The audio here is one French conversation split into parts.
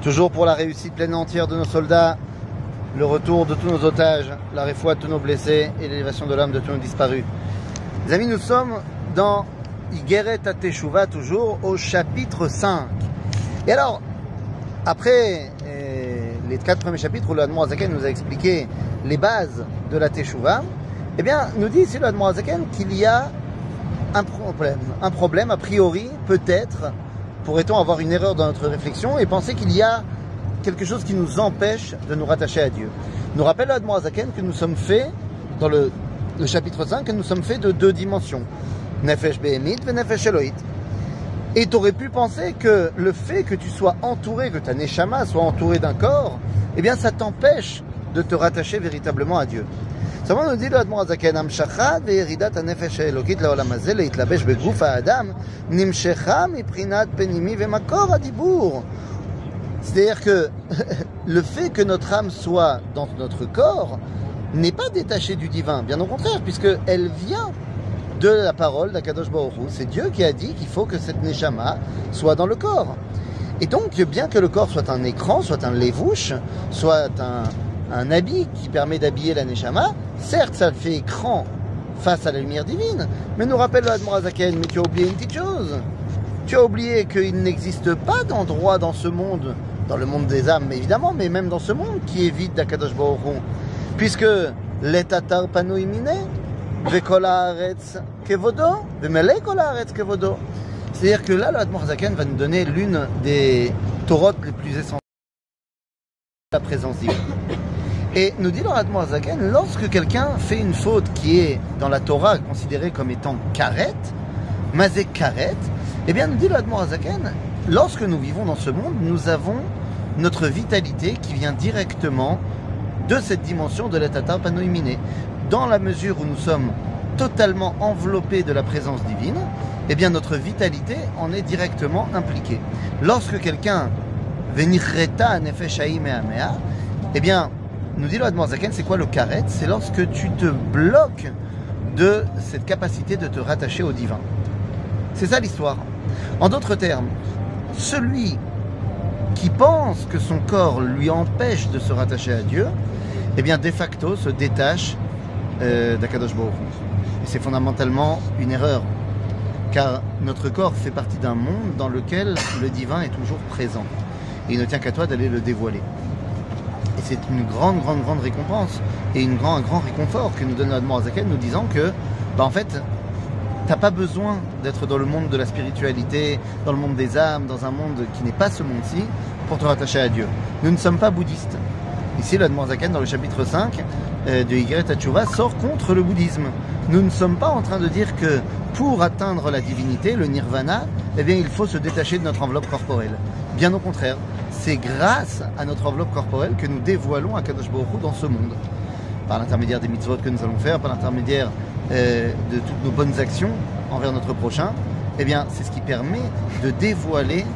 Toujours pour la réussite pleine entière de nos soldats, le retour de tous nos otages, la réfoua de tous nos blessés et l'élévation de l'âme de tous nos disparus. Les amis, nous sommes dans Igeret Teshuva, toujours au chapitre 5. Et alors, après euh, les quatre premiers chapitres où le Zaken nous a expliqué les bases de la Teshuva, eh bien, nous dit ici le Zaken qu'il y a un problème, un problème a priori, peut-être, pourrait-on avoir une erreur dans notre réflexion et penser qu'il y a quelque chose qui nous empêche de nous rattacher à Dieu? Nous rappelle Admo Azaken que nous sommes faits, dans le, chapitre 5, que nous sommes faits de deux dimensions. Nefesh Behemit et Nefesh Elohit. Et tu aurais pu penser que le fait que tu sois entouré, que ta Neshama soit entourée d'un corps, eh bien ça t'empêche de te rattacher véritablement à Dieu. Seulement nous dit le Admor Azaken, Amshacha ve'eridat הנפש האלוקית לעולם הזה להתלבש בגוף האדם, נמשכה מבחינת פנימי ומקור הדיבור. C'est-à-dire que le fait que notre âme soit dans notre corps n'est pas détaché du divin, bien au contraire, puisqu'elle vient de la parole d'Akadosh Baruch C'est Dieu qui a dit qu'il faut que cette Neshama soit dans le corps. Et donc, bien que le corps soit un écran, soit un lévouche, soit un, un habit qui permet d'habiller la Neshama, certes ça fait écran face à la lumière divine, mais nous rappelle l'Admorazaken, mais tu as oublié une petite chose. Tu as oublié qu'il n'existe pas d'endroit dans ce monde, dans le monde des âmes évidemment, mais même dans ce monde qui est vide d'Akadosh puisque l'etatar panoimine, vekola aretz kevodo, vemele kola aretz kevodo. C'est-à-dire que là, l'Admorazaken va nous donner l'une des torotes les plus essentielles la présence divine. Et nous dit le Zaken, lorsque quelqu'un fait une faute qui est dans la Torah considérée comme étant karet, mazé karet, eh bien nous dit le Zaken, lorsque nous vivons dans ce monde, nous avons notre vitalité qui vient directement de cette dimension de l'état panoïminé. Dans la mesure où nous sommes totalement enveloppés de la présence divine, eh bien notre vitalité en est directement impliquée. Lorsque quelqu'un venirreta nefeshaim et eh bien nous dit Zaken, c'est quoi le karet C'est lorsque tu te bloques de cette capacité de te rattacher au divin. C'est ça l'histoire. En d'autres termes, celui qui pense que son corps lui empêche de se rattacher à Dieu, eh bien, de facto, se détache euh, d'Akadosh Et c'est fondamentalement une erreur, car notre corps fait partie d'un monde dans lequel le divin est toujours présent. Et il ne tient qu'à toi d'aller le dévoiler. Et c'est une grande, grande, grande récompense et une grand, un grand réconfort que nous donne Zaken, nous disant que, bah, en fait, t'as pas besoin d'être dans le monde de la spiritualité, dans le monde des âmes, dans un monde qui n'est pas ce monde-ci, pour te rattacher à Dieu. Nous ne sommes pas bouddhistes. Ici, Zaken, dans le chapitre 5 euh, de Yigret Tachouva, sort contre le bouddhisme. Nous ne sommes pas en train de dire que pour atteindre la divinité, le nirvana, eh bien, il faut se détacher de notre enveloppe corporelle. Bien au contraire, c'est grâce à notre enveloppe corporelle que nous dévoilons à Kadosh Baruch dans ce monde. Par l'intermédiaire des mitzvot que nous allons faire, par l'intermédiaire euh, de toutes nos bonnes actions envers notre prochain, eh bien, c'est ce qui permet de dévoiler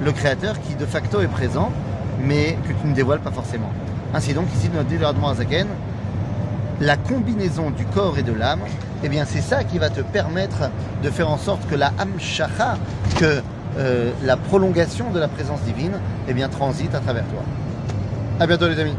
le Créateur qui de facto est présent, mais que tu ne dévoiles pas forcément. Ainsi donc, ici, notre dit Azaken, la combinaison du corps et de l'âme, eh bien, c'est ça qui va te permettre de faire en sorte que la Hamshacha, que euh, la prolongation de la présence divine eh bien, transite à travers toi. A bientôt les amis.